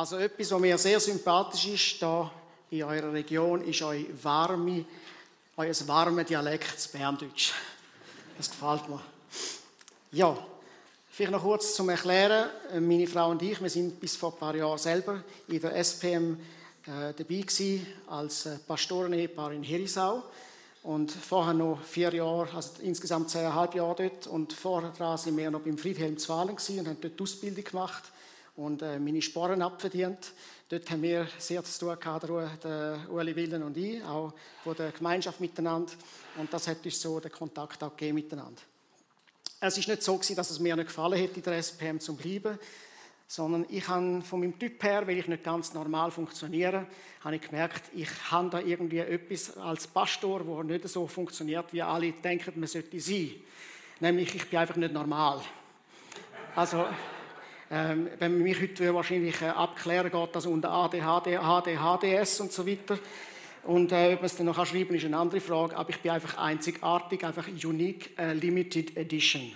Also etwas, was mir sehr sympathisch ist, da in eurer Region, ist euer warme, euer warme Dialekt, Berndeutsch. Das gefällt mir. Ja, vielleicht noch kurz zum Erklären. Meine Frau und ich, wir sind bis vor ein paar Jahren selber in der SPM äh, dabei gewesen, als äh, Pastorenehepaar in Herisau. Und vorher noch vier Jahre, also insgesamt zehneinhalb Jahre dort. Und vorher sind wir noch beim Friedhelm Zwalen und haben dort die Ausbildung gemacht und äh, meine Sporen abverdient. Dort haben wir sehr zu tun gehabt, der Uli Willen und ich, auch von der Gemeinschaft miteinander. Und das hat uns so den Kontakt auch gegeben miteinander. Es ist nicht so gewesen, dass es mir nicht gefallen hätte, in der SPM zu bleiben, sondern ich habe von meinem Typ her, weil ich nicht ganz normal funktioniere, habe ich gemerkt, ich habe da irgendwie etwas als Pastor, wo nicht so funktioniert, wie alle denken, man sollte sein. Nämlich, ich bin einfach nicht normal. Also, ähm, wenn man mich heute wahrscheinlich äh, abklären geht, das unter ADHD, HDHDS und so weiter. Und äh, ob man es dann noch schreiben kann, ist eine andere Frage. Aber ich bin einfach einzigartig, einfach Unique äh, Limited Edition.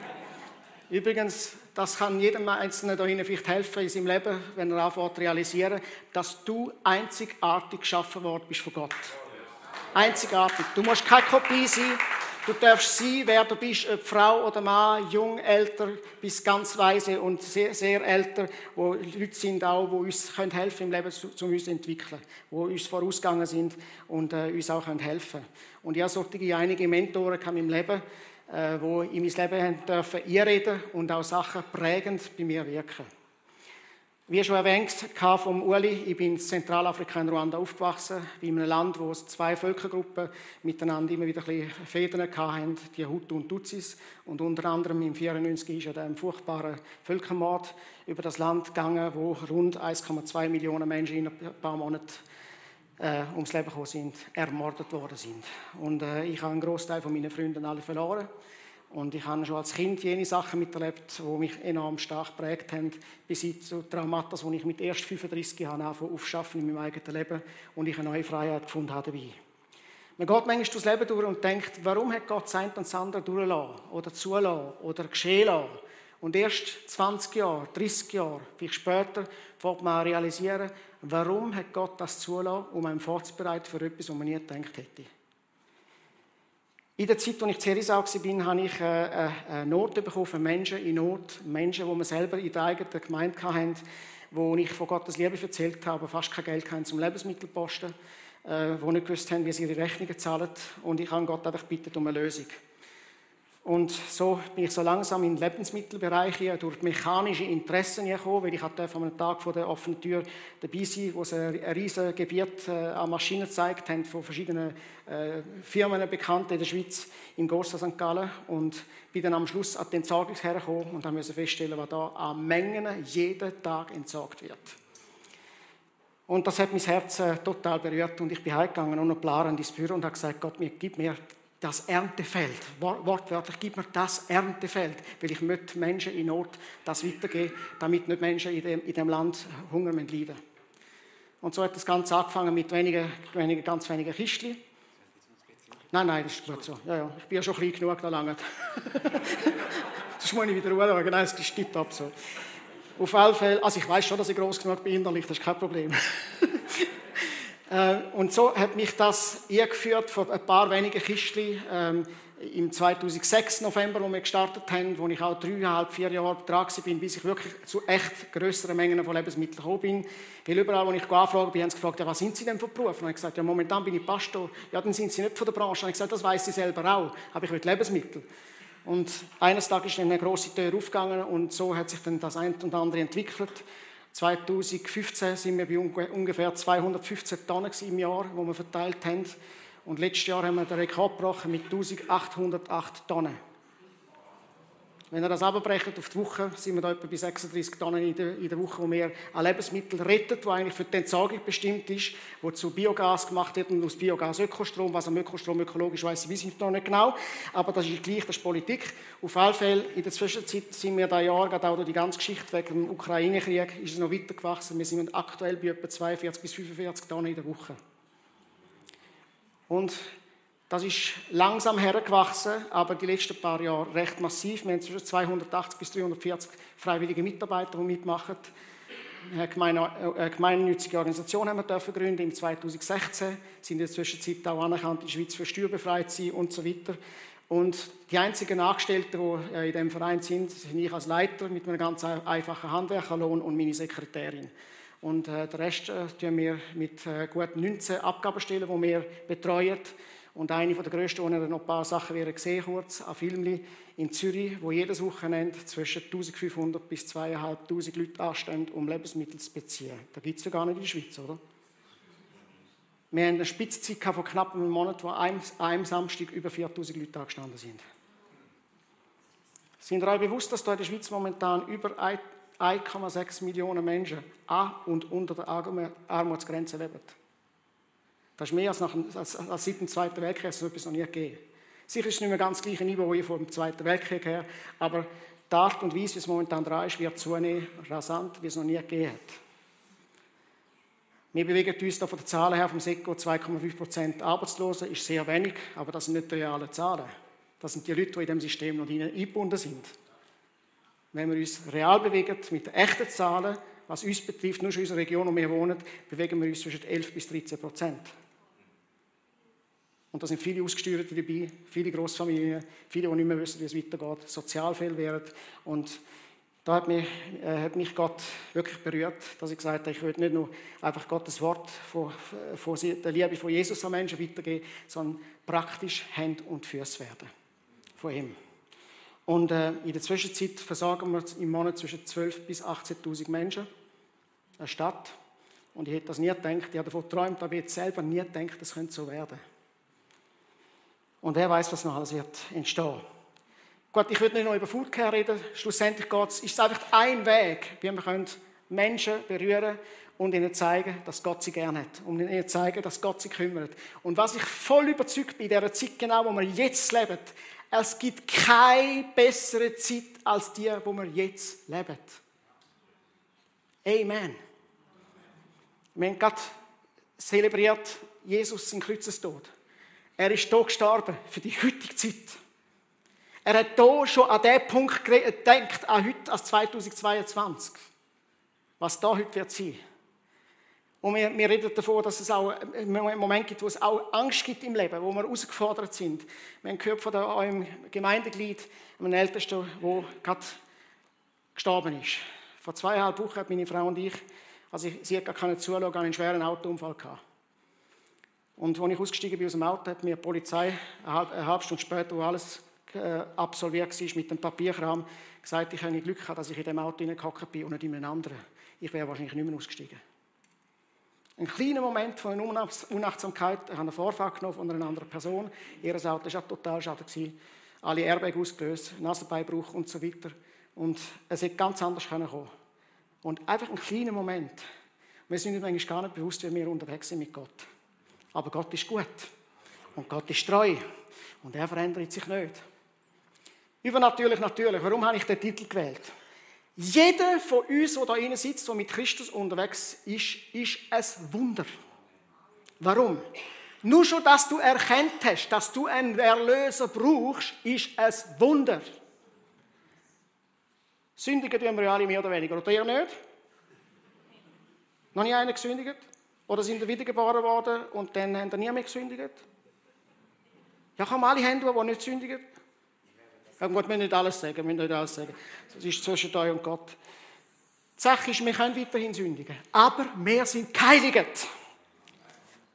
Übrigens, das kann jedem Einzelnen da vielleicht helfen in seinem Leben, wenn er anfängt zu realisieren, dass du einzigartig geschaffen worden bist von Gott. Einzigartig. Du musst keine Kopie sein. Du darfst sein, wer du bist, ob Frau oder Mann, jung, älter, bis ganz weise und sehr, sehr älter, wo Leute sind auch, die uns können helfen im Leben, um uns zu entwickeln, die uns vorausgegangen sind und äh, uns auch können helfen Und ich solche einige Mentoren in meinem Leben, äh, die in mein Leben dürfen einreden und auch Sachen prägend bei mir wirken. Wie schon erwähnt vom Uli, ich bin in Zentralafrika in Ruanda aufgewachsen, in einem Land, wo es zwei Völkergruppen miteinander immer wieder ein Federn hatten, die Hutu und Tutsis. Und unter anderem im 1994 ist ja der furchtbare Völkermord über das Land gegangen, wo rund 1,2 Millionen Menschen in ein paar Monaten äh, ums Leben gekommen sind, ermordet worden sind. Und äh, ich habe einen Großteil von meinen Freunden alle verloren. Und ich habe schon als Kind jene Sachen miterlebt, die mich enorm stark geprägt haben, bis hin zu Traumata, die ich mit erst 35 Jahren aufschaffen in meinem eigenen Leben und ich eine neue Freiheit gefunden habe dabei. Man geht manchmal durchs Leben durch und denkt, warum hat Gott sein und das andere durchgelassen oder zulassen oder geschehen lassen? Und erst 20 Jahre, 30 Jahre, vielleicht später, wird man realisieren, warum hat Gott das zulassen, um einen vorzubereiten für etwas, was man nie gedacht hätte. In der Zeit, als ich in Herisau war, habe ich äh, äh, eine Not bekommen für Menschen in Not. Menschen, die wir selber in der eigenen Gemeinde hatten, wo ich von Gottes Liebe erzählt habe, fast kein Geld hatten zum Lebensmittelposten, äh, die nicht gewusst haben, wie sie ihre Rechnungen zahlen. Und ich habe Gott einfach gebeten um eine Lösung. Und so bin ich so langsam in den Lebensmittelbereich hier durch mechanische Interessen gekommen, weil ich hatte einem Tag vor der offenen Tür dabei sein, wo sie ein riesiges Gebiet äh, an Maschinen gezeigt haben, von verschiedenen äh, Firmen bekannt in der Schweiz, in Gorsa St. Gallen. Und bin dann am Schluss an den Entsorgungsherr gekommen und müssen feststellen, was da an Mengen jeden Tag entsorgt wird. Und das hat mein Herz äh, total berührt und ich bin heimgegangen und planend ins Büro und habe gesagt, Gott, gib mir das Erntefeld. Wortwörtlich, gib mir das Erntefeld, weil ich möchte Menschen in Not das weitergeben, damit nicht Menschen in dem, in dem Land Hunger leiden Und so hat das Ganze angefangen mit wenigen, wenigen, ganz wenigen Kistchen. Nein, nein, das ist gut so. Ja, ja, ich bin ja schon klein genug, da lange. das muss ich wieder anschauen. Nein, das ist tiptop so. Auf alle Fälle, also ich weiß schon, dass ich groß genug bin innerlich, das ist kein Problem. Äh, und so hat mich das eingeführt von ein paar wenigen Kistchen ähm, im 2006 November, wo wir gestartet haben, wo ich auch dreieinhalb, vier Jahre dran bin, bis ich wirklich zu echt größeren Mengen von Lebensmitteln gekommen bin. Weil überall, wo ich angefragt bin, haben sie gefragt, ja, was sind Sie denn für Beruf? Und ich gesagt, ja, momentan bin ich Pastor. Ja, dann sind Sie nicht von der Branche. Und ich gesagt, das weiß ich selber auch, aber ich will Lebensmittel. Und eines Tages ist dann eine große Tür aufgegangen und so hat sich dann das eine und andere entwickelt. 2015 sind wir bei ungefähr 215 Tonnen im Jahr, wo wir verteilt haben. Und letztes Jahr haben wir den Rekord gebrochen mit 1808 Tonnen. Wenn ihr das abbrecht auf die Woche, sind wir da etwa bei 36 Tonnen in der, in der Woche, wo wir an Lebensmittel retten, die eigentlich für die Entsorgung bestimmt ist, wo zu Biogas gemacht wird und aus Biogas Ökostrom. Was am Ökostrom ökologisch weiß ich, ich noch nicht genau, aber das ist gleich, das ist Politik. Auf alle Fälle, in der Zwischenzeit sind wir da Jahr, gerade auch durch die ganze Geschichte wegen dem Ukraine-Krieg, ist es noch weiter gewachsen. Wir sind aktuell bei etwa 42 bis 45 Tonnen in der Woche. Und das ist langsam hergewachsen, aber die letzten paar Jahre recht massiv. Wir haben zwischen 280 bis 340 freiwillige Mitarbeiter, die mitmachen. eine äh, gemeinnützige Organisation haben wir gründen im 2016, sind in der Zwischenzeit auch anerkannt in der Schweiz für steuerbefreit sein und so weiter. Und die einzigen Angestellten, die äh, in diesem Verein sind, sind ich als Leiter mit einem ganz einfachen Handwerkerlohn und meine Sekretärin. Und äh, den Rest äh, tun wir mit äh, gut 19 Abgabenstellen, die wir betreuen. Und eine der grössten, ihr noch ein paar Sachen werden gesehen kurz, ein Film in Zürich, wo jedes Wochenende zwischen 1500 bis 2500 Leute anstehen, um Lebensmittel zu beziehen. Da gibt es ja gar nicht in der Schweiz, oder? Wir haben eine Spitzzeit von knapp einem Monat, wo einem, einem Samstag über 4000 Leute angestanden sind. Sind ihr euch bewusst, dass da in der Schweiz momentan über 1,6 Millionen Menschen an und unter der Armutsgrenze leben? Das ist mehr als, nach, als, als seit dem Zweiten Weltkrieg, so etwas noch nie gegeben. Sicher ist es nicht mehr ganz gleiche Niveau wie vor dem Zweiten Weltkrieg her, aber die Art und Weise, wie es momentan dran ist, wird zunehmen, rasant, wie es noch nie gegeben hat. Wir bewegen uns da von den Zahlen her vom SECO 2,5% Arbeitslose, ist sehr wenig, aber das sind nicht die realen Zahlen. Das sind die Leute, die in diesem System noch eingebunden sind. Wenn wir uns real bewegen, mit den echten Zahlen, was uns betrifft, nur schon in unserer Region, wo wir wohnen, bewegen wir uns zwischen 11 bis 13 Prozent. Und da sind viele Ausgesteuerte dabei, viele Großfamilien, viele, die nicht mehr wissen, wie es weitergeht, Sozialfälle werden. Und da hat mich, äh, hat mich Gott wirklich berührt, dass ich gesagt habe, ich will nicht nur einfach Gottes Wort von, von der Liebe von Jesus an Menschen weitergeben, sondern praktisch Hand und Füße werden von ihm. Und äh, in der Zwischenzeit versorgen wir im Monat zwischen 12.000 bis 18.000 Menschen, eine Stadt. Und ich hätte das nie gedacht, ich habe davon geträumt, aber ich selber nie gedacht, das könnte so werden. Und wer weiß, was noch alles wird entstehen. Gut, ich würde nicht noch über Foodcare reden. Schlussendlich geht's, ist es einfach ein Weg, wie wir Menschen berühren und ihnen zeigen, dass Gott sie gerne hat. Und ihnen zeigen, dass Gott sie kümmert. Und was ich voll überzeugt bin, in dieser Zeit genau, wo wir jetzt leben, es gibt keine bessere Zeit als die, wo wir jetzt leben. Amen. Wir haben gerade zelebriert Jesus in Kreuzestod. Er ist hier gestorben für die heutige Zeit. Er hat hier schon an den Punkt gedacht, an heute, als 2022. Was da heute wird sein. Und wir, wir reden davon, dass es auch einen Moment gibt, wo es auch Angst gibt im Leben, wo wir herausgefordert sind. Wir haben gehört von eurem Gemeindeglied, einem Ältesten, der gerade gestorben ist. Vor zweieinhalb Wochen hat meine Frau und ich, also sie hat gar keine zuschauen, einen schweren Autounfall gehabt. Und als ich ausgestiegen bin aus dem Auto, hat mir die Polizei eine halbe Stunde später, wo alles äh, absolviert war mit dem Papierkram, gesagt, ich habe Glück gehabt, dass ich in dem Auto hineingehockt bin und nicht in einem anderen. Ich wäre wahrscheinlich nicht mehr ausgestiegen. Ein kleiner Moment von Unachtsamkeit. Ich habe eine Vorfahrt genommen von einer anderen Person. Ihr Auto war total schade. Alle Airbags ausgelöst, Nasenbeinbruch und so weiter. Und es hätte ganz anders kommen können. Und einfach ein kleiner Moment. Wir sind uns eigentlich gar nicht bewusst, wie wir unterwegs sind mit Gott. Aber Gott ist gut. Und Gott ist treu. Und er verändert sich nicht. Übernatürlich, natürlich. Warum habe ich den Titel gewählt? Jeder von uns, der da innen sitzt, der mit Christus unterwegs ist, ist ein Wunder. Warum? Nur schon, dass du erkennt hast, dass du einen Erlöser brauchst, ist ein Wunder. Sündigen tun wir alle mehr oder weniger, oder ihr nicht? Noch nie einer gesündigt? Oder sind ihr wiedergeboren worden und dann haben ihr nie mehr gesündigt? Ja, kann man alle Hände, die nicht sündigen? Ja, gut, wir nicht alles sagen, wir nicht alles sagen. Das ist zwischen euch und Gott. Die Sache ist, wir können weiterhin sündigen. Aber wir sind geheiligt.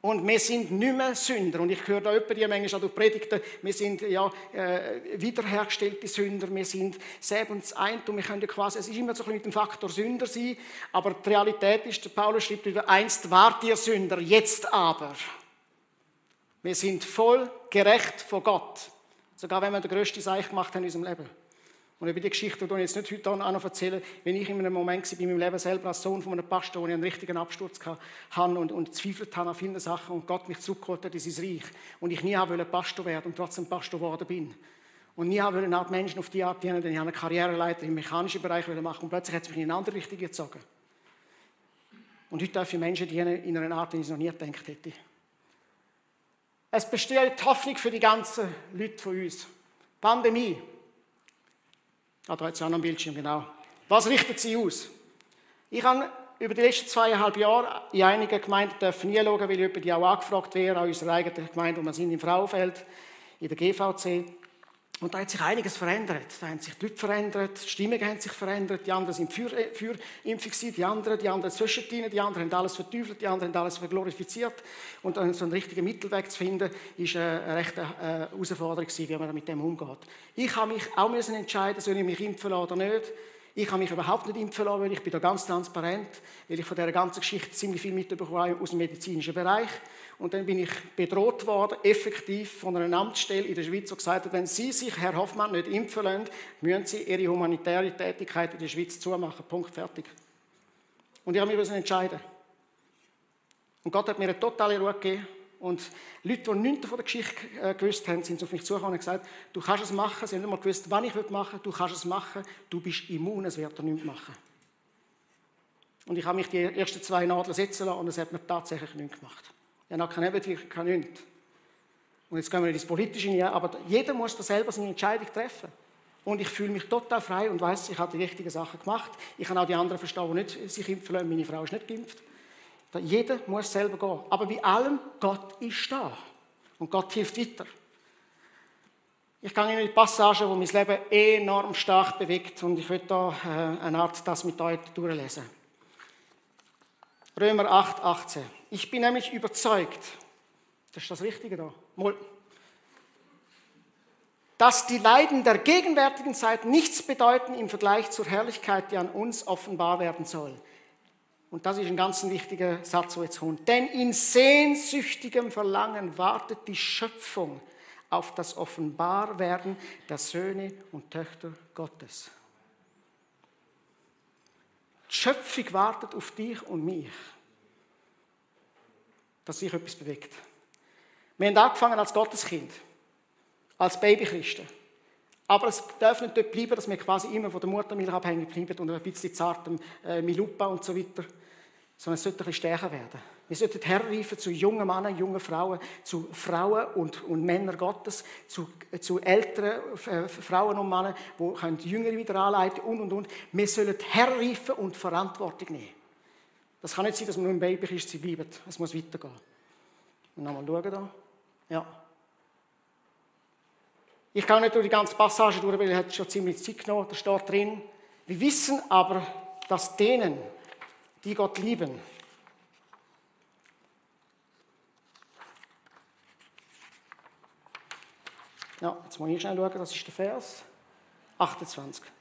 Und wir sind nicht mehr Sünder. Und ich höre da jemanden, die manchmal durch Predigten, wir sind ja äh, wiederhergestellte Sünder, wir sind selber das und wir können quasi, es ist immer so ein bisschen mit dem Faktor Sünder sein, aber die Realität ist, der Paulus schreibt wieder, einst wart ihr Sünder, jetzt aber. Wir sind voll gerecht vor Gott. Sogar wenn wir den grössten Seich gemacht haben in unserem Leben. Und über die Geschichte, die ich jetzt nicht heute auch noch erzähle, wenn ich in einem Moment war, in meinem Leben selber als Sohn von einem Pastor, wo ich einen richtigen Absturz hatte und, und zweifelt habe an vielen Sachen und Gott mich zurückgeholt hat in sein Reich und ich nie wollte Pastor werden und trotzdem Pastor geworden bin. Und nie wollte eine Art Menschen auf die Art dienen, denn ich eine Karriereleiter im mechanischen Bereich machen und plötzlich hat es mich in eine andere Richtung gezogen. Und heute darf ich Menschen dienen in einer Art, die ich noch nie gedacht hätte. Es besteht Hoffnung für die ganzen Leute von uns. Pandemie. Ah, da hat es auch noch ein Bildschirm, genau. Was richtet sie aus? Ich habe über die letzten zweieinhalb Jahre in einigen Gemeinden dürfen nie schauen, weil ich die auch angefragt wäre, an unserer eigenen Gemeinde, wo wir sind, im Frauenfeld, in der GVC. Und da hat sich einiges verändert. Da haben sich die Leute verändert, die Stimmungen haben sich verändert, die anderen sind für, für Impfung die anderen, die anderen zwischendrin, die anderen haben alles verteufelt, die anderen haben alles verglorifiziert. Und dann so einen richtigen Mittelweg zu finden, ist eine rechte äh, Herausforderung wie man mit dem umgeht. Ich habe mich auch müssen entscheiden, soll ich mich impfen lassen oder nicht. Ich habe mich überhaupt nicht impfen lassen, weil ich bin da ganz transparent, weil ich von dieser ganzen Geschichte ziemlich viel mitbekommen aus dem medizinischen Bereich. Und dann bin ich bedroht worden, effektiv von einer Amtsstelle in der Schweiz, die gesagt hat, wenn Sie sich, Herr Hoffmann, nicht impfen lassen, müssen Sie Ihre humanitäre Tätigkeit in der Schweiz zumachen. Punkt, fertig. Und ich habe mich entscheiden. Und Gott hat mir eine totale Ruhe gegeben. Und Leute, die nichts von der Geschichte äh, gewusst haben, sind auf mich zugekommen und gesagt, du kannst es machen. Sie haben nicht mal gewusst, wann ich machen will. Du kannst es machen. Du bist immun, es wird dir nichts machen. Und ich habe mich die ersten zwei Nadeln setzen lassen und es hat mir tatsächlich nichts gemacht. Ich habe keine Nebenwirkung, keine nichts. Und jetzt gehen wir ins Politische hinein, aber jeder muss da selber seine Entscheidung treffen. Und ich fühle mich total frei und weiß, ich habe die richtigen Sachen gemacht. Ich kann auch die anderen verstehen, die nicht sich impfen lassen. Meine Frau ist nicht geimpft. Jeder muss selber gehen. Aber bei allem, Gott ist da. Und Gott hilft weiter. Ich gehe in eine Passage, die mein Leben enorm stark bewegt und ich möchte da äh, eine Art das mit euch durchlesen. Römer 8, 18. Ich bin nämlich überzeugt, das ist das Wichtige da, dass die Leiden der gegenwärtigen Zeit nichts bedeuten im Vergleich zur Herrlichkeit, die an uns offenbar werden soll. Und das ist ein ganz wichtiger Satz, wo jetzt kommt. Denn in sehnsüchtigem Verlangen wartet die Schöpfung auf das Offenbarwerden der Söhne und Töchter Gottes. Die Schöpfung wartet auf dich und mich, dass sich etwas bewegt. Wir haben angefangen als Gotteskind, als Babychristen. Aber es darf nicht dort bleiben, dass wir quasi immer von der Muttermilch abhängig bleiben und ein bisschen zartem äh, Milupa und so weiter sondern es sollte ein bisschen stärker werden. Wir sollten herreifen zu jungen Männern, jungen Frauen, zu Frauen und, und Männern Gottes, zu, zu älteren äh, Frauen und Männern, die die Jüngere wieder anleiten und, und, und. Wir sollen herreifen und Verantwortung nehmen. Das kann nicht sein, dass wir nur im Babykistchen bleiben. Es muss weitergehen. Und nochmal schauen da. Ja. Ich kann nicht durch die ganze Passage durch, weil hat schon ziemlich Zeit genommen. Da steht drin, wir wissen aber, dass denen, die Gott lieben. Ja, jetzt muss ich schnell schauen, das ist der Vers 28.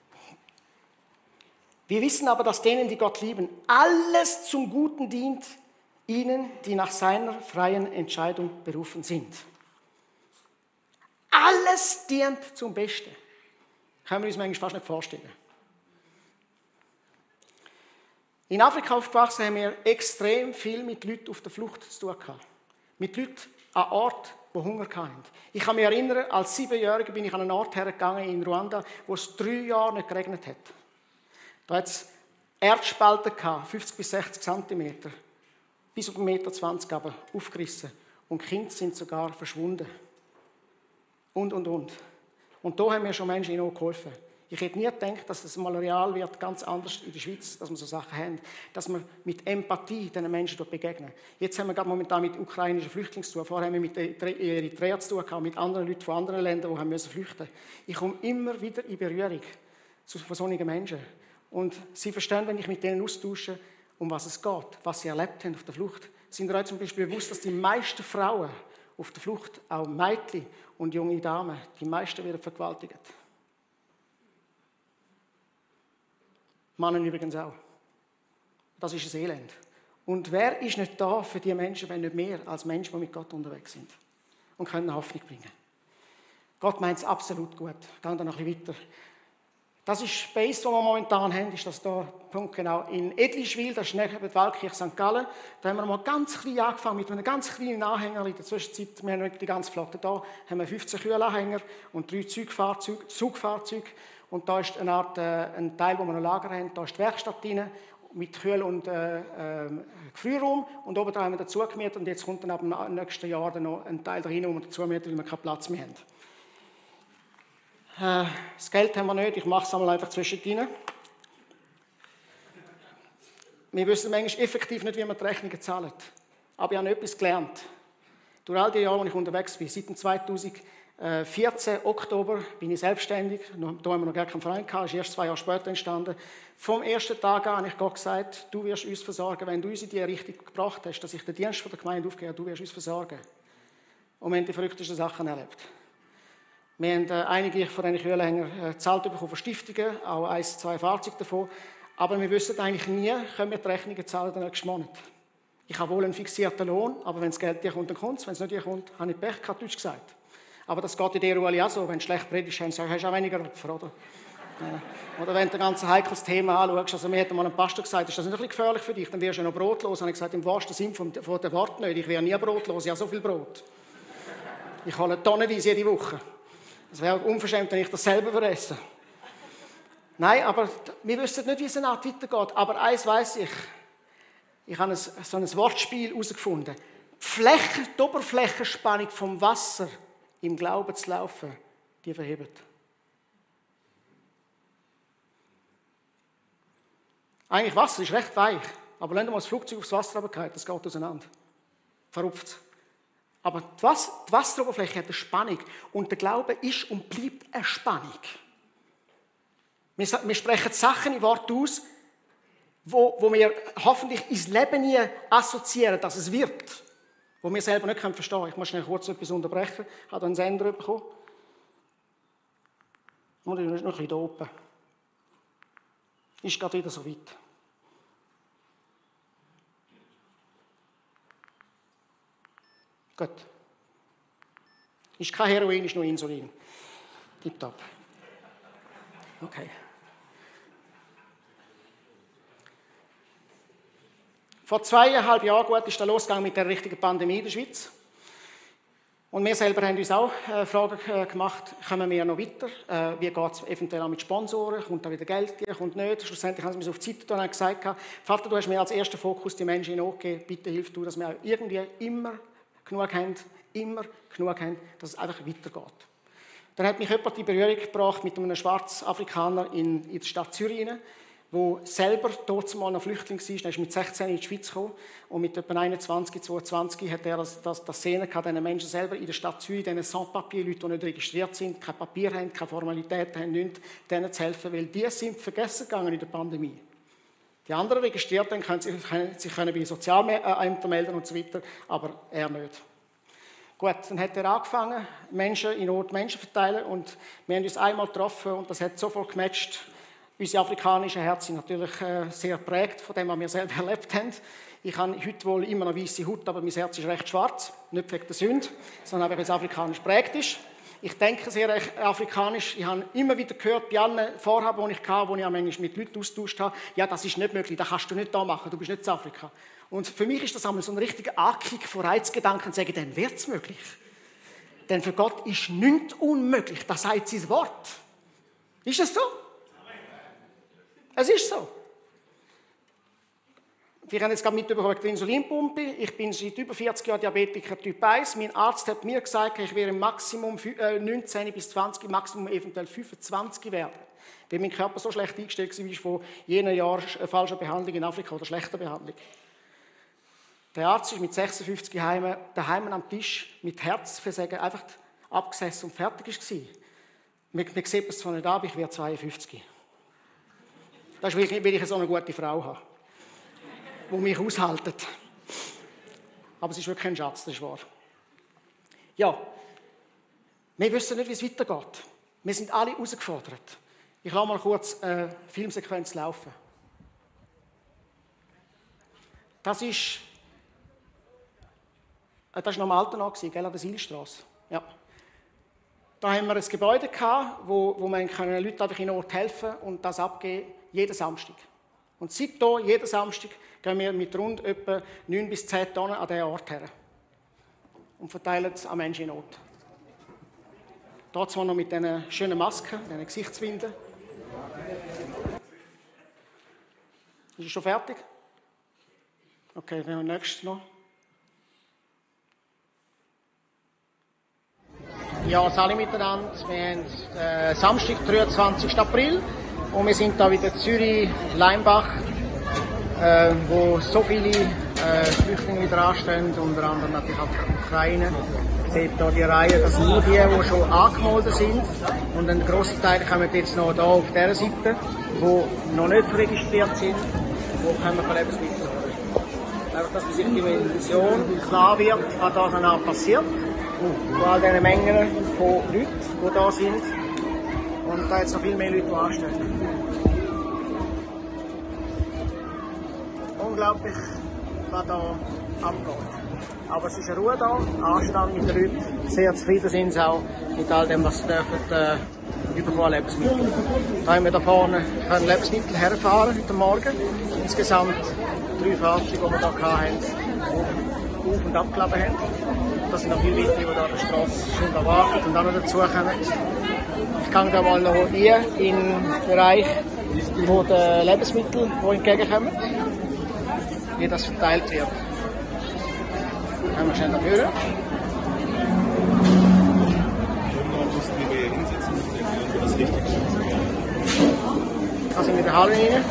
Wir wissen aber, dass denen, die Gott lieben, alles zum Guten dient, ihnen, die nach seiner freien Entscheidung berufen sind. Alles dient zum Besten. Können wir uns manchmal fast nicht vorstellen. In Afrika aufgewachsen haben wir extrem viel mit Leuten auf der Flucht zu tun gehabt. Mit Leuten an Orten, die Hunger hatten. Ich kann mich erinnern, als Siebenjähriger bin ich an einen Ort hergegangen in Ruanda, wo es drei Jahre nicht geregnet hat. Da hat es Erdspalten gehabt, 50 bis 60 Zentimeter, bis auf 1,20 Meter aber aufgerissen. Und Kinder sind sogar verschwunden. Und, und, und. Und da haben mir schon Menschen in geholfen. Ich hätte nie gedacht, dass das mal real wird, ganz anders in der Schweiz, dass wir so Sachen haben, dass wir mit Empathie diesen Menschen dort begegnen. Jetzt haben wir gerade momentan mit ukrainischen Flüchtlingen zu tun. Vorher haben wir mit Eritrea zu tun mit anderen Leuten von anderen Ländern, die haben müssen flüchten. Ich komme immer wieder in Berührung von solchen Menschen. Und sie verstehen, wenn ich mit denen austausche, um was es geht, was sie erlebt haben auf der Flucht. Sind euch zum Beispiel bewusst, dass die meisten Frauen auf der Flucht, auch Mädchen und junge Damen, die meisten werden vergewaltigt. Männer übrigens auch. Das ist ein Elend. Und wer ist nicht da für die Menschen, wenn nicht mehr als Menschen, die mit Gott unterwegs sind und können Hoffnung bringen? Gott meint es absolut gut. Gehen wir noch ein bisschen weiter. Das ist Space, den wir momentan haben, ist das da, Punkt genau, in Edlischwil, das ist neben der Waldkirche St. Gallen. Da haben wir mal ganz klein angefangen, mit einem ganz kleinen Anhänger in der Zwischenzeit, wir haben die ganze Flotte da, haben wir 15 Kühlanhänger und drei Zugfahrzeuge, Zugfahrzeuge und da ist eine Art, äh, ein Teil, wo wir ein Lager haben, da ist die Werkstatt drin, mit Kühl- und äh, äh. Und oben haben wir dazu gemietet und jetzt kommt dann ab dem nächsten Jahr dann noch ein Teil dahin, wo wir dazu mieten, weil wir keinen Platz mehr haben. Äh, das Geld haben wir nicht, ich mache es einmal einfach zwischendrin. wir wissen manchmal effektiv nicht, wie man die Rechnungen zahlen. Aber ich habe etwas gelernt. Durch all die Jahre, als ich unterwegs bin, seit 2014, Oktober, bin ich selbstständig. Da haben wir noch gar keinen Verein gehabt, ist erst zwei Jahre später entstanden. Vom ersten Tag an habe ich Gott gesagt, du wirst uns versorgen, wenn du uns in die Richtung gebracht hast, dass ich den Dienst von der Gemeinde aufgehe, du wirst uns versorgen. Und wir haben die verrücktesten Sachen erlebt. Wir haben äh, einige von diesen Kühlanhängern äh, gezahlt bekommen von Stiftungen, auch ein, zwei Fahrzeuge davon. Aber wir wissen eigentlich nie, können wir die Rechnungen zahlen den nächsten Monat. Ich habe wohl einen fixierten Lohn, aber wenn das Geld dir kommt, dann kommt es. Wenn es nicht dir kommt, habe ich Pech, kein Deutsch gesagt. Aber das geht in der Ruhe auch so. Wenn du schlecht predigst, hast du auch weniger Opfer, oder? Oder wenn du ein ganz heikles Thema anschaust, also mir hat mal ein Pastor gesagt, ist das nicht ein gefährlich für dich, dann wirst du noch brotlos. Und ich gesagt, im wahrsten Sinn von, von der Wort nicht, ich wäre nie brotlos, ich habe so viel Brot. Ich hole tonnenweise jede Woche. Es wäre unverschämt, wenn ich das selber veresse. Nein, aber wir wissen nicht, wie es Art weitergeht. Aber eins weiß ich. Ich habe so ein Wortspiel herausgefunden. Die, Fläche, die Oberflächenspannung vom Wasser im Glauben zu laufen, die verhebt. Eigentlich Wasser ist recht weich, aber wenn du mal das Flugzeug aufs Wasser runtergeht, das geht auseinander. Verrupft. Aber die, Wasseroberfläche hat eine Spannung und der Glaube ist und bleibt eine Spannung. Wir, sprechen Sachen in Wort aus, wo, wo wir hoffentlich ins Leben nie assoziieren, dass es wird. Wo wir selber nicht verstehen können. Ich muss schnell kurz etwas unterbrechen. Ich habe einen Sender bekommen. Und ich ist noch ein bisschen da oben. Ist gerade wieder so weit. Gut. Ist kein Heroin, ist nur Insulin. Tipptopp. Okay. Vor zweieinhalb Jahren gut ist der losgegangen mit der richtigen Pandemie in der Schweiz. Und wir selber haben uns auch äh, Fragen äh, gemacht, kommen wir noch weiter? Äh, wie geht es eventuell auch mit Sponsoren? Kommt da wieder Geld rein? Kommt nicht? Schlussendlich haben sie mir auf die Seite gesagt, Vater, du hast mir als erster Fokus die Menschen in Not. Bitte hilf du, dass wir irgendwie immer genug haben, immer genug haben, dass es einfach weitergeht. Dann hat mich jemand in Berührung gebracht mit einem Schwarzafrikaner in, in der Stadt Zürich, der selber dort mal ein Flüchtling war. Er ist mit 16 in die Schweiz gekommen und mit etwa 21, 22 hat er das, das, das Szene gehabt, diesen Menschen selber in der Stadt Zürich, diesen Sans-Papier-Leuten, die nicht registriert sind, kein Papier haben, keine Formalitäten haben, nichts, denen zu helfen, weil die sind vergessen gegangen in der Pandemie. Die anderen Registrierten können sich, können, sich können bei Sozialämtern melden und so weiter, aber er nicht. Gut, dann hat er angefangen, Menschen in Not Menschen verteilen und wir haben uns einmal getroffen und das hat sofort gematcht. Unsere afrikanischen Herzen sind natürlich äh, sehr prägt von dem, was wir selber erlebt haben. Ich habe heute wohl immer noch weiße Haut, aber mein Herz ist recht schwarz. Nicht wegen der Sünde, sondern weil es afrikanisch prägt ist. Ich denke sehr afrikanisch. Ich habe immer wieder gehört, bei allen Vorhaben, die ich hatte, wo ich manchmal mit Leuten austauscht habe, ja, das ist nicht möglich, das kannst du nicht da machen, du bist nicht in Afrika. Und für mich ist das einmal so ein richtiger Ankick von Reizgedanken, zu sagen, dann wird es möglich. Denn für Gott ist nichts unmöglich, das sagt sein Wort. Ist es so? Es ist so. Wir haben jetzt gerade mitbekommen die Insulinpumpe. Ich bin seit über 40 Jahren Diabetiker Typ 1. Mein Arzt hat mir gesagt, ich werde im Maximum 19 äh, bis 20, Maximum eventuell 25 werden. Weil mein Körper so schlecht eingestellt war, von jener Jahr falscher Behandlung in Afrika oder schlechter Behandlung. Der Arzt ist mit 56 daheim, daheim am Tisch mit Herzversagen einfach abgesessen und fertig war. Man, sieht es zwar nicht ab, ich werde 52. Das ist, weil ich so eine gute Frau habe, die mich aushaltet. Aber es ist wirklich ein Schatz, das ist wahr. Ja, wir wissen nicht, wie es weitergeht. Wir sind alle herausgefordert. Ich lasse mal kurz eine Filmsequenz laufen. Das ist äh, das war noch am Altenau, gell, an der Silstrasse. Ja. Da haben wir ein Gebäude gehabt, wo, wo man können Leuten einfach in Not helfen und das abgeben, jeden Samstag. Und seitdem, jeden Samstag, gehen wir mit rund etwa 9 bis 10 Tonnen an diesen Ort her. Und verteilen es an Menschen in Not. Dort zwar noch mit diesen schönen Masken, diesen Gesichtswinden. Ist es schon fertig? Okay, dann nächstes noch. Ja, alle miteinander. Wir haben äh, Samstag, 23. April und wir sind da wieder Zürich, Leimbach. Äh, wo so viele äh, Flüchtlinge wieder anstehen, unter anderem natürlich auch die Ukraine. Ihr seht hier die Reihe, das sind nur die, die schon angemeldet sind. Und ein grosser Teil kommen jetzt noch hier auf dieser Seite, die noch nicht registriert sind, wo können wir Lebensmittel holen. Einfach, dass man sich die Vision klar wird, was da danach passiert. Von all diesen Mengen von Leuten, die da sind. Und da jetzt noch viel mehr Leute, die anstehen. Unglaublich, was da abgeht. Aber es ist eine Ruhe da, Anstand mit den Leuten, sehr zufrieden sind sie auch mit all dem, was sie dürfen, äh, überkommen Lebensmittel. Da haben wir da vorne können Lebensmittel herfahren heute Morgen. Insgesamt drei Fahrzeuge, die wir hier hatten, auf und abgeladen haben. Das sind noch viele Leute, die da an der Straße schon da warten und auch noch dazukommen. Ich gehe da mal noch hier in den Bereich wo die Lebensmittel die entgegenkommen, wie das verteilt wird. Haben wir schnell da hören. Da sind wir in der rein.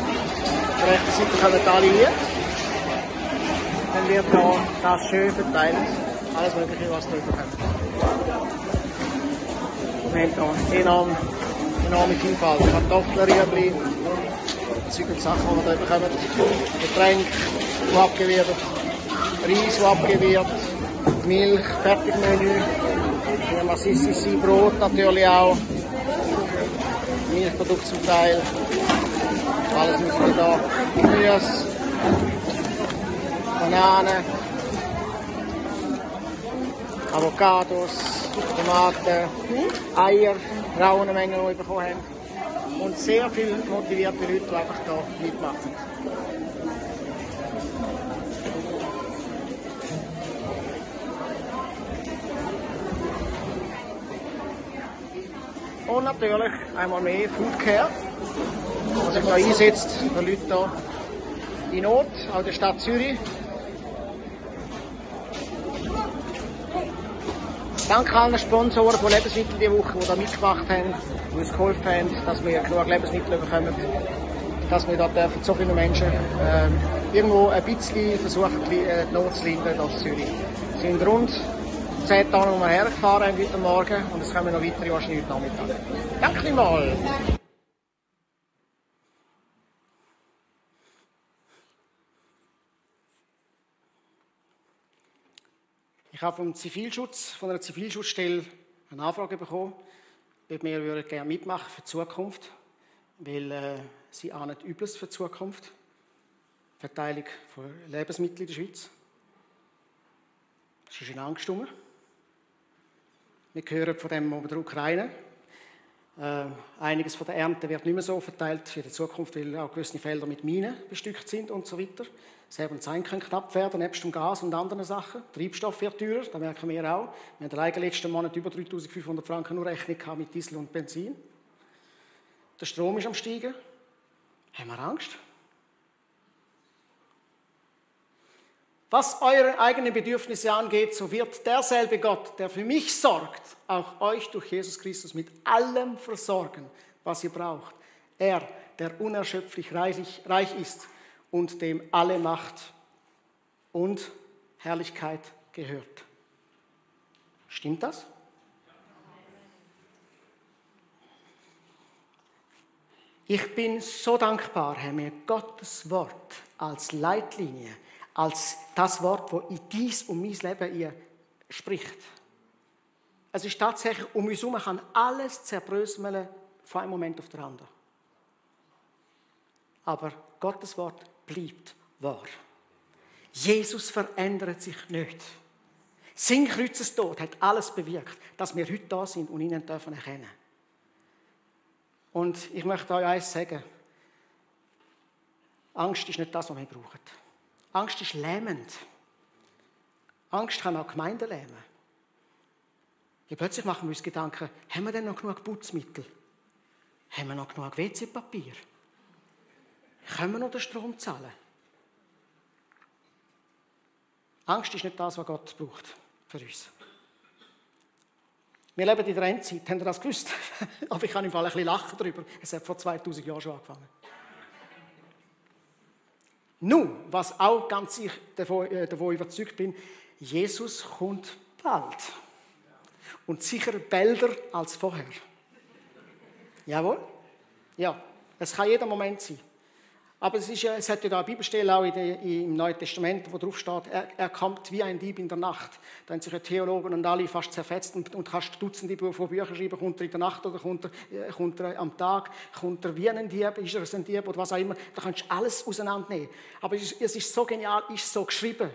Auf der rechten Seite kommen alle hier. Dann wird da das schön verteilt. Alles Mögliche, was wir bekommen. Wir haben hier enorm, enorme Vielfalt. Kartoffeln, Rüebli, Zeug und Sachen, die wir hier bekommen. Getränke, die abgewehrt Reis, abgewehrt Milch, Fertigmenü, Massissi, Brot natürlich auch, Milchprodukte zum Teil, alles mit da, Gemüse, Bananen, Avocados, Tomaten, Eier, raue Mengen, die wir bekommen haben. Und sehr viele motivierte Leute, die einfach hier mitmachen. Und natürlich einmal mehr Foodcare, was sich da einsetzt für Leute hier in Not, auch der Stadt Zürich. Danke allen Sponsoren von Lebensmitteln diese Woche, die da mitgemacht haben, die uns geholfen haben, dass wir genug Lebensmittel bekommen, dass wir da dürfen, so viele Menschen äh, irgendwo ein bisschen versuchen, die Not zu lindern in Zürich. Es sind rund 10 Tonnen, die wir hergefahren heute Morgen und es kommen noch weitere wahrscheinlich heute Nachmittag. Danke mal! Ich habe vom Zivilschutz, von einer Zivilschutzstelle eine Anfrage bekommen, ob wir gerne mitmachen für die Zukunft, weil äh, sie ahnen Übles für die Zukunft. Verteilung von Lebensmitteln in der Schweiz. Es ist in Angst rum. Wir hören von dem von der Ukraine. Äh, einiges von der Ernte wird nicht mehr so verteilt für die Zukunft, weil auch gewisse Felder mit Minen bestückt sind und so weiter. Selber Sein kann knapp werden, nebst dem Gas und anderen Sachen. Treibstoff wird teurer, das merken wir auch. Wir haben allein letzten Monat über 3500 Franken nur Rechnung mit Diesel und Benzin. Der Strom ist am Steigen. Haben wir Angst? Was eure eigenen Bedürfnisse angeht, so wird derselbe Gott, der für mich sorgt, auch euch durch Jesus Christus mit allem versorgen, was ihr braucht. Er, der unerschöpflich reich ist und dem alle Macht und Herrlichkeit gehört. Stimmt das? Ich bin so dankbar, Herr, mir Gottes Wort als Leitlinie als das Wort, das in dies und mein Leben spricht. Es ist tatsächlich um uns herum, kann alles zerbröseln von einem Moment auf den anderen. Aber Gottes Wort bleibt wahr. Jesus verändert sich nicht. Sein Kreuzestod hat alles bewirkt, dass wir heute da sind und ihn dürfen erkennen. Und ich möchte euch eines sagen. Angst ist nicht das, was wir brauchen. Angst ist lähmend. Angst kann auch Gemeinden lähmen. Ja, plötzlich machen wir uns Gedanken, haben wir denn noch genug Putzmittel? Haben wir noch genug WC-Papier? Können wir noch den Strom zahlen? Angst ist nicht das, was Gott braucht für uns. Wir leben in der Endzeit, habt ihr das gewusst? Aber ich kann im Fall ein bisschen lachen darüber. Es hat vor 2000 Jahren schon angefangen. Nun, was auch ganz ich davon, äh, davon überzeugt bin, Jesus kommt bald. Und sicher bälder als vorher. Jawohl? Ja, es kann jeder Moment sein. Aber es, ist ja, es hat ja da eine Bibelstelle auch der, im Neuen Testament, wo drauf steht, er, er, kommt wie ein Dieb in der Nacht. Da haben sich ja Theologen und alle fast zerfetzt und, und kannst Dutzende von Büchern schreiben, kommt er in der Nacht oder kommt er, äh, kommt er am Tag, kommt er wie ein Dieb, ist er ein Dieb oder was auch immer. Da kannst du alles auseinandernehmen. Aber es ist, es ist so genial, ist so geschrieben.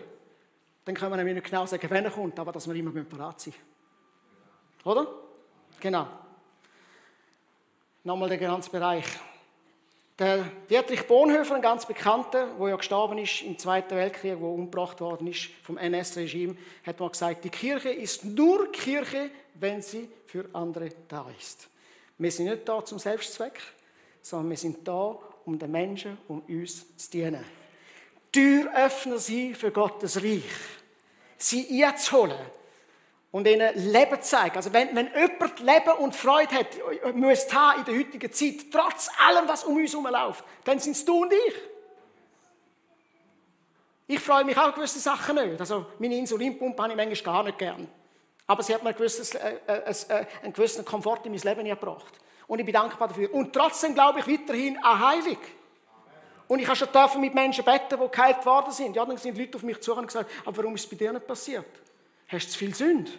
Dann können wir nämlich nicht genau sagen, wenn er kommt, aber dass wir immer parat sind. Oder? Genau. Nochmal der ganze Bereich. Der Dietrich Bonhoeffer, ein ganz bekannter, der ja gestorben ist im Zweiten Weltkrieg, wo umgebracht worden ist vom NS-Regime, hat mal gesagt, die Kirche ist nur Kirche, wenn sie für andere da ist. Wir sind nicht da zum Selbstzweck, sondern wir sind da, um den Menschen, um uns zu dienen. Türöffner sie für Gottes Reich. Sie einzuholen und ihnen Leben zeigen. Also wenn, wenn jemand Leben und Freude hat, muss haben in der heutigen Zeit, trotz allem, was um uns herum läuft, dann sind es du und ich. Ich freue mich auch gewisse Sachen nicht. Also meine Insulinpumpe habe ich manchmal gar nicht gern. Aber sie hat mir ein gewisses, äh, äh, äh, einen gewissen Komfort in mein Leben gebracht. Und ich bin dankbar dafür. Und trotzdem glaube ich weiterhin an Heilung. Und ich habe schon mit Menschen beten, die geheilt worden sind. Ja, dann sind Leute auf mich zu und gesagt, aber warum ist es bei dir nicht passiert? Hast du zu viel Sünde?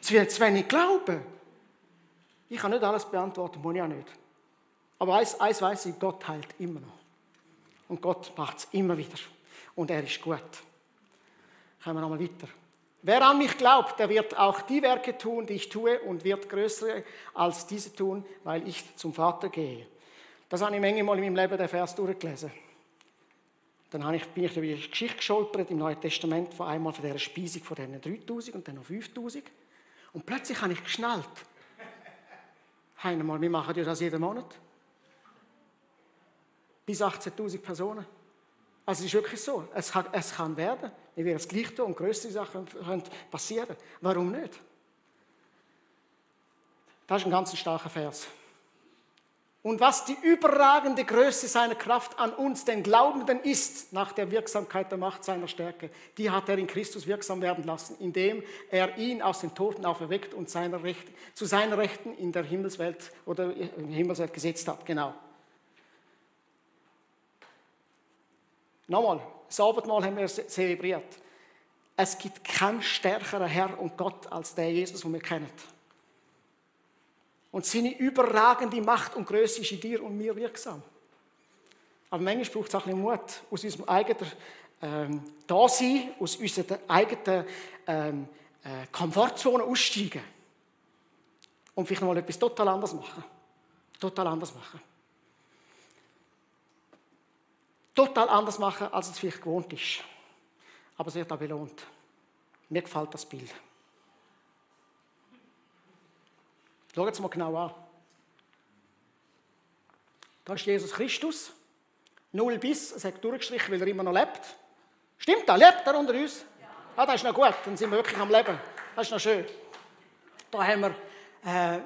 Zu, viel, zu wenig Glauben? Ich kann nicht alles beantworten, muss ich auch nicht. Aber eins, eins weiß ich, Gott heilt immer noch. Und Gott macht es immer wieder. Und er ist gut. Kommen wir nochmal weiter. Wer an mich glaubt, der wird auch die Werke tun, die ich tue, und wird größere als diese tun, weil ich zum Vater gehe. Das habe ich manchmal in meinem Leben den Vers durchgelesen. Dann ich, bin ich über die Geschichte gescholpert im Neuen Testament von einmal von dieser Speisung von diesen 3000 und dann noch 5000. Und plötzlich habe ich geschnallt. Einmal, wir machen das jeden Monat. Bis 18.000 Personen. Also es ist wirklich so. Es kann, es kann werden. Wir werden es gleich tun und größere Sachen können passieren. Warum nicht? Das ist ein ganz starker Vers. Und was die überragende Größe seiner Kraft an uns, den Glaubenden, ist, nach der Wirksamkeit der Macht seiner Stärke, die hat er in Christus wirksam werden lassen, indem er ihn aus den Toten auferweckt und seiner Recht, zu seiner Rechten in der Himmelswelt oder Himmelswelt gesetzt hat. Genau. Nochmal, das Abendmahl haben wir zelebriert. Es gibt keinen stärkeren Herr und Gott als der Jesus, den wir kennen. Und seine überragende Macht und Größe ist in dir und mir wirksam. Aber manchmal braucht es auch ein bisschen Mut, aus unserem eigenen ähm, Dasein, aus unserer eigenen ähm, äh, Komfortzone aussteigen. Und vielleicht mal etwas total anders machen. Total anders machen. Total anders machen, als es vielleicht gewohnt ist. Aber es wird auch belohnt. Mir gefällt das Bild. Schaut es mal genau an. Da ist Jesus Christus. Null bis, es hat durchgestrichen, weil er immer noch lebt. Stimmt das? Lebt er unter uns? Ja. Ah, das ist noch gut, dann sind wir wirklich am Leben. Das ist noch schön. Da haben wir, äh,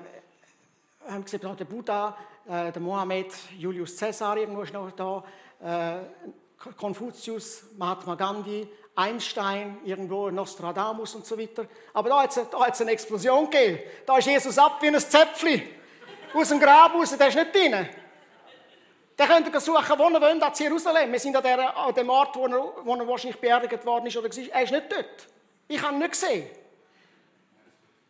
haben gesehen, der Buddha, äh, der Mohammed, Julius Caesar irgendwo ist noch da, äh, Konfuzius, Mahatma Gandhi, Einstein, irgendwo Nostradamus und so weiter. Aber da hat es eine Explosion gegeben. Da ist Jesus ab wie ein Zäpfchen. Aus dem Grab raus, der ist nicht drin. Der könnt ihr suchen, wo er will, das Jerusalem. Wir sind an, der, an dem Ort, wo er, wo er wahrscheinlich beerdigt worden ist. Oder. Er ist nicht dort. Ich habe ihn nicht gesehen.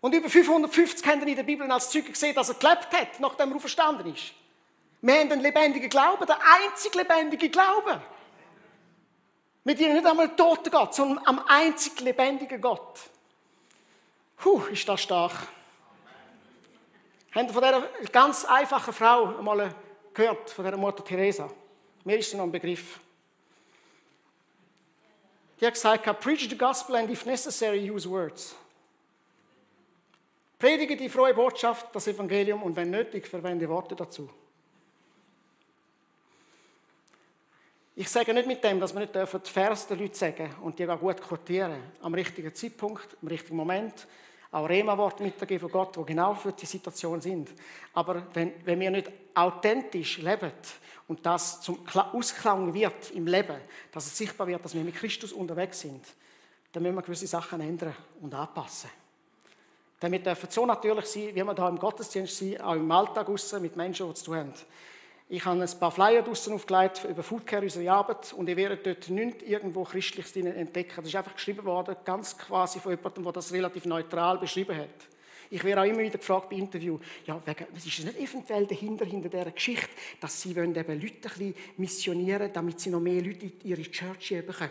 Und über 550 haben in der Bibel als Zeuge gesehen, dass er gelebt hat, nachdem er auferstanden ist. Wir haben den lebendigen Glauben, der einzig lebendige Glaube. Mit ihnen nicht einmal toten Gott, sondern am einzig lebendigen Gott. Puh, ist das stark. Ihr von dieser ganz einfachen Frau einmal gehört, von dieser Mutter Teresa? Mir ist sie noch ein Begriff. Die hat gesagt, preach the gospel and if necessary use words. Predige die frohe Botschaft, das Evangelium und wenn nötig, verwende Worte dazu. Ich sage nicht mit dem, dass wir nicht die Vers Leute sagen und die auch gut quotieren, am richtigen Zeitpunkt, am richtigen Moment. auch Rema-Wort mitgegeben von Gott, wo genau für die Situation sind. Aber wenn, wenn wir nicht authentisch leben und das zum Ausklang wird im Leben, dass es sichtbar wird, dass wir mit Christus unterwegs sind, dann müssen wir gewisse Sachen ändern und anpassen. Wir dürfen so natürlich sein, wie wir da im Gottesdienst sind, auch im Alltag aussen, mit Menschen, die zu tun haben. Ich habe ein paar Flyer draussen aufgelegt über Foodcare, unsere Arbeit, und ihr werdet dort nichts irgendwo Christliches entdecken. Das ist einfach geschrieben worden, ganz quasi von jemandem, der das relativ neutral beschrieben hat. Ich werde auch immer wieder gefragt bei Interviews, ja, was ist nicht eventuell dahinter, hinter dieser Geschichte, dass sie eben Leute ein bisschen missionieren, damit sie noch mehr Leute in ihre Church bekommen?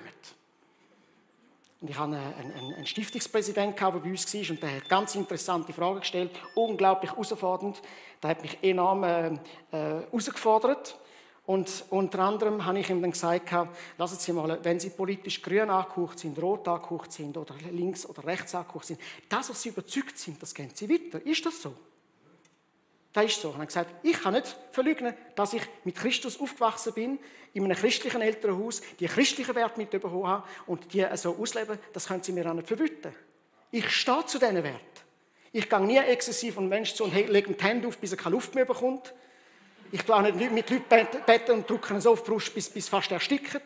Und ich hatte einen, einen Stiftungspräsidenten, der bei uns war, und der hat ganz interessante Fragen gestellt, unglaublich herausfordernd. Der hat mich enorm äh, äh, herausgefordert. Und unter anderem habe ich ihm dann gesagt, lassen Sie mal, wenn Sie politisch grün angehaucht sind, rot angehaucht sind oder links oder rechts angehaucht sind, das, was Sie überzeugt sind, das gehen Sie weiter. Ist das so? Das ist so. Und er hat gesagt, ich kann nicht verleugnen, dass ich mit Christus aufgewachsen bin, in einem christlichen Elternhaus, die christlichen Werte mitbekommen habe und die so ausleben, das können Sie mir auch nicht verbieten. Ich stehe zu diesen Werten. Ich gehe nie exzessiv von Menschen zu und lege die Hände auf, bis er keine Luft mehr bekommt. Ich tue auch nicht mit Leuten beten und drücke so auf die Brust, bis, bis fast erstickt.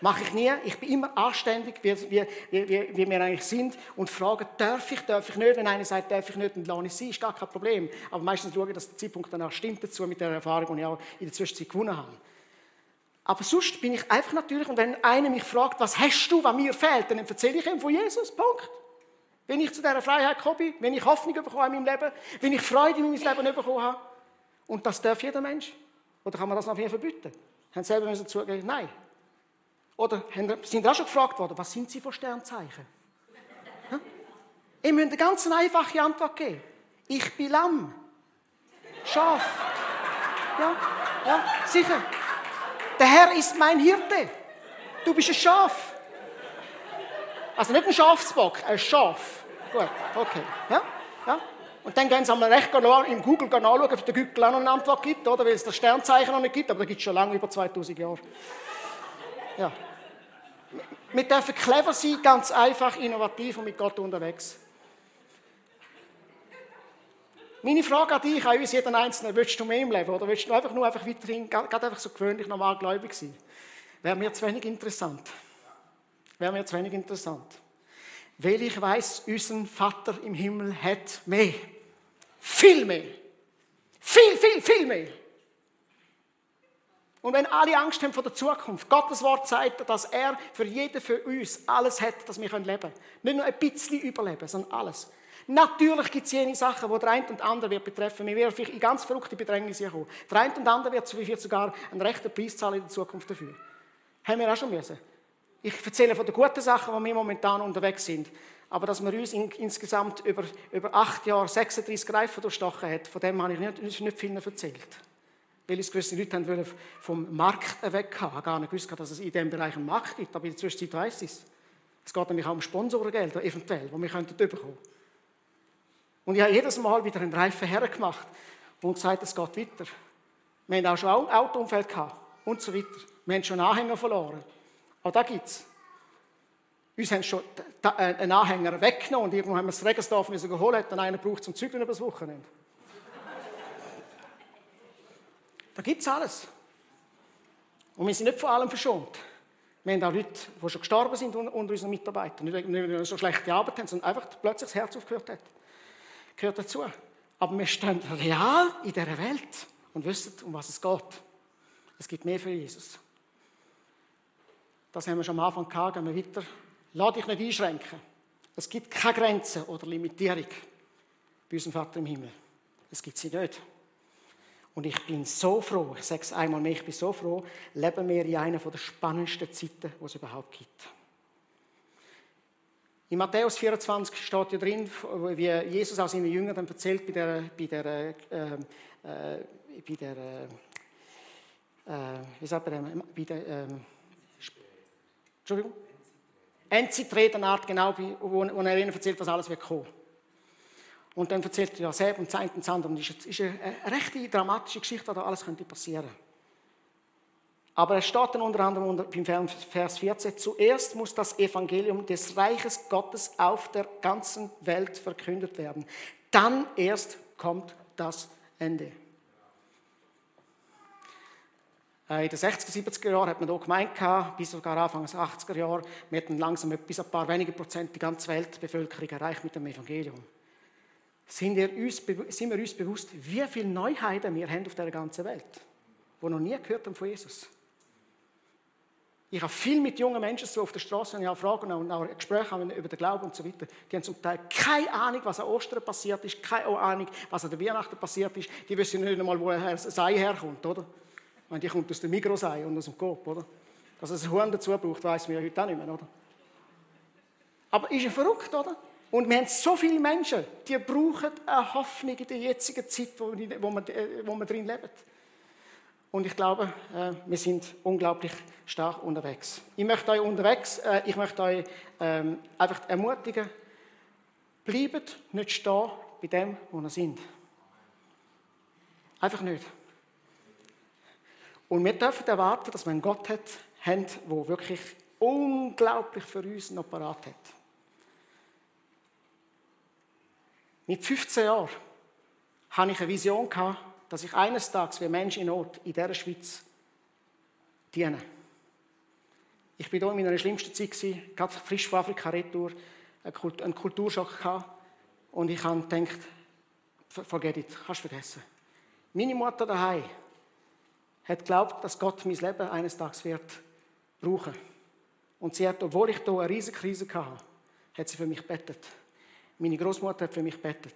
Mache ich nie. Ich bin immer anständig, wie, wie, wie, wie wir eigentlich sind und frage, darf ich, darf ich nicht? Wenn einer sagt, darf ich nicht, dann lasse ich sie, ist gar kein Problem. Aber meistens schaue ich, dass der Zeitpunkt danach stimmt dazu mit der Erfahrung, die ich auch in der Zwischenzeit gewonnen habe. Aber sonst bin ich einfach natürlich, und wenn einer mich fragt, was hast du, was mir fehlt, dann erzähle ich ihm von Jesus, Punkt. Wenn ich zu dieser Freiheit gekommen bin, wenn ich Hoffnung bekomme in meinem Leben, wenn ich Freude in meinem Leben bekommen habe, und das darf jeder Mensch. Oder kann man das noch wieder verbieten? Haben selber müssen zugeben, nein, oder sind auch schon gefragt worden, was sind Sie für Sternzeichen? Ich müsst eine ganz einfache Antwort geben. Ich bin Lamm. Schaf. Ja, ja, sicher. Der Herr ist mein Hirte. Du bist ein Schaf. Also nicht ein Schafsbock, ein Schaf. Gut, okay. Ja, ja. Und dann gehen Sie einmal recht im Google nachschauen, ob der Google auch noch eine Antwort gibt, oder? Weil es das Sternzeichen noch nicht gibt, aber da gibt es schon lange, über 2000 Jahre. Ja. Wir dürfen clever sein, ganz einfach, innovativ und mit Gott unterwegs. Meine Frage an dich, an uns jeden Einzelnen, willst du mehr im Leben oder willst du einfach nur einfach weiterhin, gerade einfach so gewöhnlich normal gläubig sein? Wäre mir zu wenig interessant. Wäre mir zu wenig interessant. Weil ich weiß, unser Vater im Himmel hat mehr. Viel mehr. Viel, viel, viel mehr. Und wenn alle Angst haben vor der Zukunft, Gottes Wort sagt, dass er für jeden für uns alles hat, dass wir leben können. Nicht nur ein bisschen überleben, sondern alles. Natürlich gibt es jene Sachen, die der eine und andere wird betreffen. Wir werden vielleicht in ganz verrückte Bedrängnisse kommen. Der eine und andere wird vielleicht sogar einen rechten Preis zahlen in der Zukunft dafür. Haben wir auch schon müssen. Ich erzähle von den guten Sachen, wo wir momentan unterwegs sind. Aber dass wir uns in, insgesamt über, über acht Jahre 36 Reifen durchstochen hat, von dem habe ich nicht, nicht viel erzählt weil es gewisse Leute haben vom Markt weg haben. Ich habe gar nicht gewusst, dass es in diesem Bereich einen Markt gibt, aber in der Zwischenzeit weiss ich es. Es geht nämlich auch um Sponsorengeld, eventuell, die wir könnten bekommen Und ich habe jedes Mal wieder einen Reifen hergemacht und gesagt, es geht weiter. Wir haben auch schon ein Autounfall gehabt und so weiter. Wir haben schon Anhänger verloren. Auch da gibt es. Uns haben schon äh, einen Anhänger weggenommen und irgendwo haben wir das Regensdorf geholt, dann einen braucht zum Zügeln das Wochenende. Da gibt es alles. Und wir sind nicht vor allem verschont. Wir haben auch Leute, die schon gestorben sind unter unseren Mitarbeitern. Nicht, weil wir so schlechte Arbeit haben, sondern einfach plötzlich das Herz aufgehört hat. Gehört dazu. Aber wir stehen real in dieser Welt und wissen, um was es geht. Es gibt mehr für Jesus. Das haben wir schon am Anfang gehabt, gehen wir weiter. Lass dich nicht einschränken. Es gibt keine Grenzen oder Limitierung bei unserem Vater im Himmel. Es gibt sie nicht. Und ich bin so froh, ich sage es einmal mehr, ich bin so froh, leben wir in einer der spannendsten Zeiten, die es überhaupt gibt. In Matthäus 24 steht ja drin, wie Jesus aus seinen Jüngern dann erzählt bei der, bei der, äh, äh, bei der äh, äh wie sagt man, bei der, äh, Entschuldigung? Endzitredenart, genau, wo, wo er ihnen erzählt, was alles wird kommen. Und dann erzählt er ja selbst und zeigt und das andere. Und es ist eine recht dramatische Geschichte, da alles könnte passieren Aber es steht dann unter anderem beim Vers 14, zuerst muss das Evangelium des Reiches Gottes auf der ganzen Welt verkündet werden. Dann erst kommt das Ende. Äh, in den 60er, 70er Jahren hat man hier gemeint, bis sogar Anfang der 80er Jahre, wir hätten langsam bis ein paar wenige Prozent die ganze Weltbevölkerung erreicht mit dem Evangelium. Sind wir, uns, sind wir uns bewusst, wie viele Neuheiten wir haben auf der ganzen Welt, die noch nie gehört haben von Jesus? Ich habe viel mit jungen Menschen so auf der Straße, wenn ich auch Fragen und auch Gespräche habe über den Glauben und so weiter. Die haben zum Teil keine Ahnung, was an Ostern passiert ist, keine Ahnung, was an der Weihnachten passiert ist. Die wissen nicht einmal, wo ein Sei herkommt, oder? meine, die kommt aus dem Mikrosei und aus dem Coop, oder? Dass es ein Huhn dazu braucht, weiß man ja heute auch nicht mehr, oder? Aber ist ja verrückt, oder? Und wir haben so viele Menschen, die brauchen eine Hoffnung in der jetzigen Zeit, wo wir, wo wir, äh, wir drin leben. Und ich glaube, äh, wir sind unglaublich stark unterwegs. Ich möchte euch unterwegs, äh, ich möchte euch ähm, einfach ermutigen, bleibt nicht stehen bei dem, wo ihr sind. Einfach nicht. Und wir dürfen erwarten, dass wir einen Gott haben, der wirklich unglaublich für uns noch parat hat. Mit 15 Jahren hatte ich eine Vision, dass ich eines Tages wie Mensch in Not in dieser Schweiz diene. Ich war hier in meiner schlimmsten Zeit, gerade frisch von Afrika retour, einen Kulturschock gehabt. Und ich habe gedacht, forget it, kannst vergessen. Meine Mutter daheim hat geglaubt, dass Gott mein Leben eines Tages wird brauchen. Und sie hat, obwohl ich hier eine riesige Krise hatte, hat sie für mich bettet. Meine Großmutter hat für mich bettet.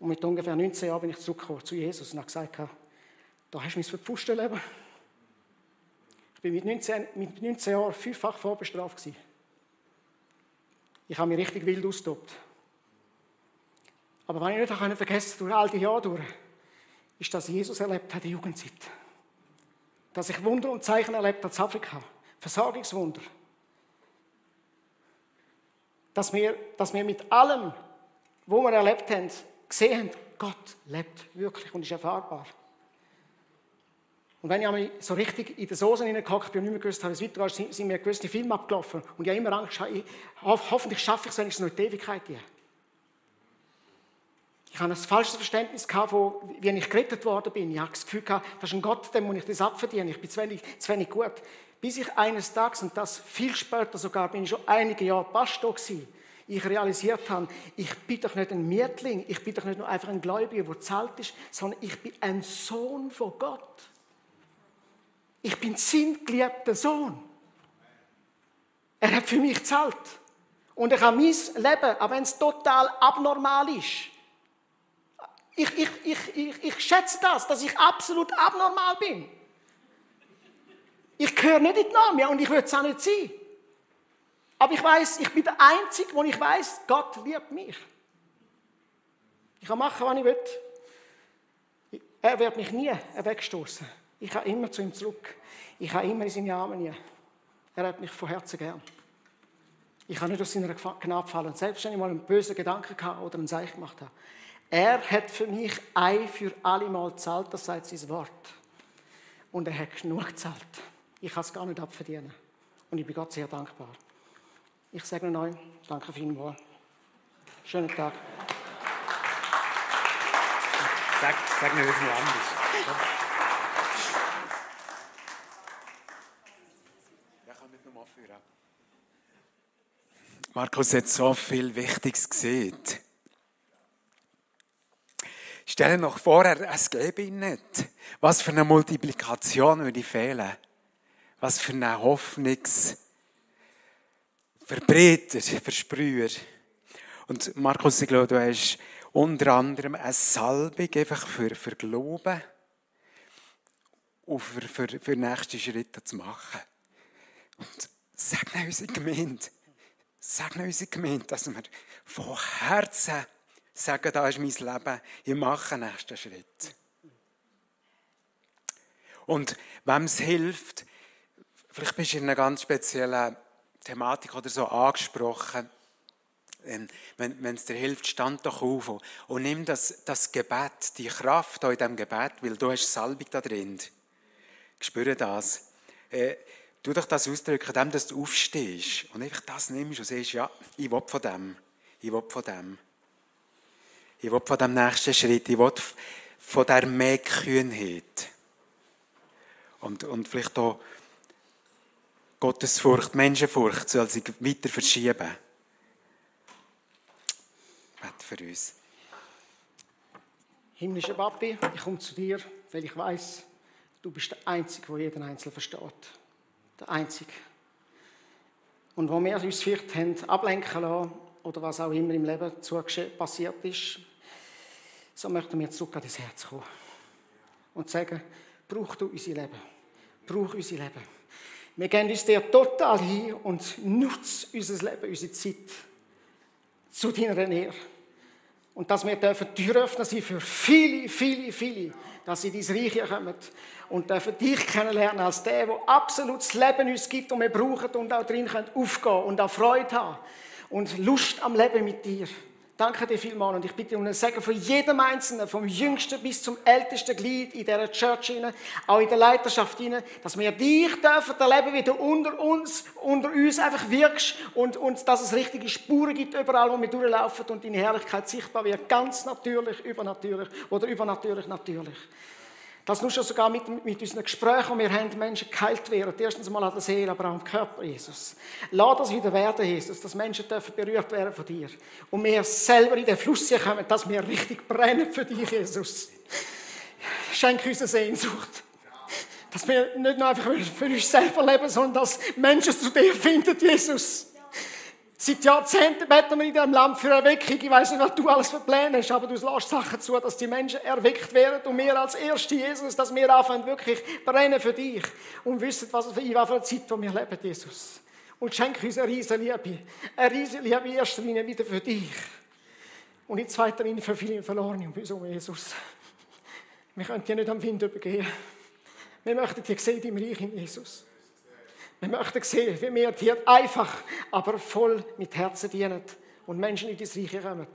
Und mit ungefähr 19 Jahren bin ich zurückgekommen zu Jesus und habe gesagt, da hast du mein verpfuschte Leben. Ich bin mit 19, mit 19 Jahren fünffach vorbestraft gewesen. Ich habe mich richtig wild austobt. Aber was ich nicht vergessen durch all die Jahre durch, ist, dass Jesus erlebt hat in der Jugendzeit dass ich Wunder und Zeichen erlebt habe in Afrika. Versorgungswunder. Dass wir, dass wir mit allem, wo wir erlebt haben, gesehen haben, Gott lebt wirklich und ist erfahrbar. Und wenn ich einmal so richtig in die Soße hineingehockt bin und nicht mehr gewusst habe, wie es weitergeht, sind mir gewisse Filme abgelaufen. Und ich habe immer Angst, ich, hoffentlich schaffe ich es wenigstens noch in die Ewigkeit. Hier. Ich habe ein falsches Verständnis gehabt, von, wie ich gerettet worden bin. Ich habe das Gefühl gehabt, das ist ein Gott, dem muss ich das abverdienen. Ich bin zu wenig, zu wenig gut. Bis ich eines Tages, und das viel später sogar, bin ich schon einige Jahre Pastor gewesen, ich realisiert habe, ich bin doch nicht ein Mietling, ich bin doch nicht nur einfach ein Gläubiger, der zahlt ist, sondern ich bin ein Sohn von Gott. Ich bin sein geliebter Sohn. Er hat für mich gezahlt. Und ich habe mein Leben, auch wenn es total abnormal ist, ich, ich, ich, ich, ich schätze das, dass ich absolut abnormal bin. Ich gehöre nicht in die Norm und ich würde es auch nicht sein. Aber ich weiß, ich bin der Einzige, wo ich weiß, Gott liebt mich. Ich kann machen, was ich will. Er wird mich nie wegstoßen. Ich kann immer zu ihm zurück. Ich kann immer in seine Arme. Er hat mich von Herzen gern. Ich kann nicht aus seiner Gnade fallen. Selbst wenn ich mal einen bösen Gedanken hatte oder einen Seich gemacht habe. Er hat für mich ein für alle Mal gezahlt, das sagt sein Wort. Und er hat genug gezahlt. Ich kann es gar nicht abverdienen. Und ich bin Gott sehr dankbar. Ich sage euch, danke vielmals. Schönen Tag. Sag, sag mir, wie viel anders. Markus hat so viel Wichtiges gesehen. Stell dir noch vor, es gäbe ihn nicht. Was für eine Multiplikation würde fehlen? Was für eine Hoffnungsverbreter, Versprüher. Und Markus, ich glaube, du hast unter anderem eine Salbung einfach für, für Glauben und für, für, für nächste Schritte zu machen. Und segne unsere Gemeinde. Segne unsere Gemeinde, dass wir von Herzen sagen, da ist mein Leben, ich mache den nächsten Schritt. Und wem es hilft, vielleicht bist du in einer ganz speziellen Thematik oder so angesprochen, ähm, wenn, wenn es dir hilft, stand doch auf und, und nimm das, das Gebet, die Kraft in diesem Gebet, weil du hast Salbung da drin. Ich spüre das. äh, tu doch das ausdrücken, dem, dass du aufstehst und einfach das nimmst und sagst, ja, ich will von dem, ich will von dem. Ich will von dem nächsten Schritt, ich will von der mehr Kühnheit. Und, und vielleicht auch Gottesfurcht, Menschenfurcht soll sich weiter verschieben. Bete für uns. Himmlischer Papi, ich komme zu dir, weil ich weiß, du bist der Einzige, der jeden Einzelnen versteht. Der Einzige. Und wo wir uns vielleicht haben ablenken lassen oder was auch immer im Leben passiert ist, so möchten wir zurück an dein Herz kommen und sagen, brauch du unser Leben. Brauch unser Leben. Wir gehen uns dir total hin und nutz unser Leben, unsere Zeit zu deiner Nähe. Und dass wir dürfen Tür öffnen sein für viele, viele, viele, dass sie in dein Reich kommen und dürfen dich kennenlernen als der, der absolut das Leben uns gibt und wir brauchen und auch drin können aufgehen und auch Freude haben und Lust am Leben mit dir. Danke dir vielmals und ich bitte um ein Segen von jedem Einzelnen, vom Jüngsten bis zum ältesten Glied in dieser Church, auch in der Leiterschaft, dass wir dich dürfen erleben, wie du unter uns, unter uns einfach wirkst und, und dass es richtige Spuren gibt überall, wo wir durchlaufen und deine Herrlichkeit sichtbar wird, ganz natürlich, übernatürlich oder übernatürlich natürlich. Dass nur schon sogar mit, mit unseren Gesprächen, die wir haben, Menschen geheilt werden. Erstens mal an der Seele, aber auch am Körper, Jesus. Lass das wieder werden, Jesus, dass Menschen dürfen berührt werden von dir. Und wir selber in den Fluss kommen, dass wir richtig brennen für dich, Jesus. Schenk uns eine Sehnsucht. Dass wir nicht nur einfach für uns selber leben, sondern dass Menschen zu dir finden, Jesus. Seit Jahrzehnten beten wir in diesem Land für Erweckung. Ich weiß nicht, was du alles für Pläne hast, aber du lässt Sachen zu, dass die Menschen erweckt werden und wir als erste Jesus, dass wir anfangen wirklich brennen für dich und wissen, was für, in welcher Zeit wo wir leben, Jesus. Und schenk uns eine riesige Liebe. Eine riesige Liebe in erster Linie wieder für dich. Und in zweiter Linie für viele Verlorene um uns um Jesus. Wir können dir nicht am Wind übergehen. Wir möchten dich sehen im Reich in Jesus. Wir möchten sehen, wie wir dir einfach, aber voll mit Herzen dienen und Menschen in das Reich kommen.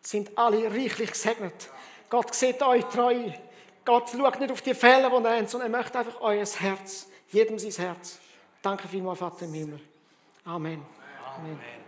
Sind alle reichlich gesegnet. Gott sieht euch treu. Gott schaut nicht auf die Fälle, die ihr habt, sondern er möchte einfach euer Herz, jedem sein Herz. Danke vielmals, Vater im Himmel. Amen. Amen. Amen.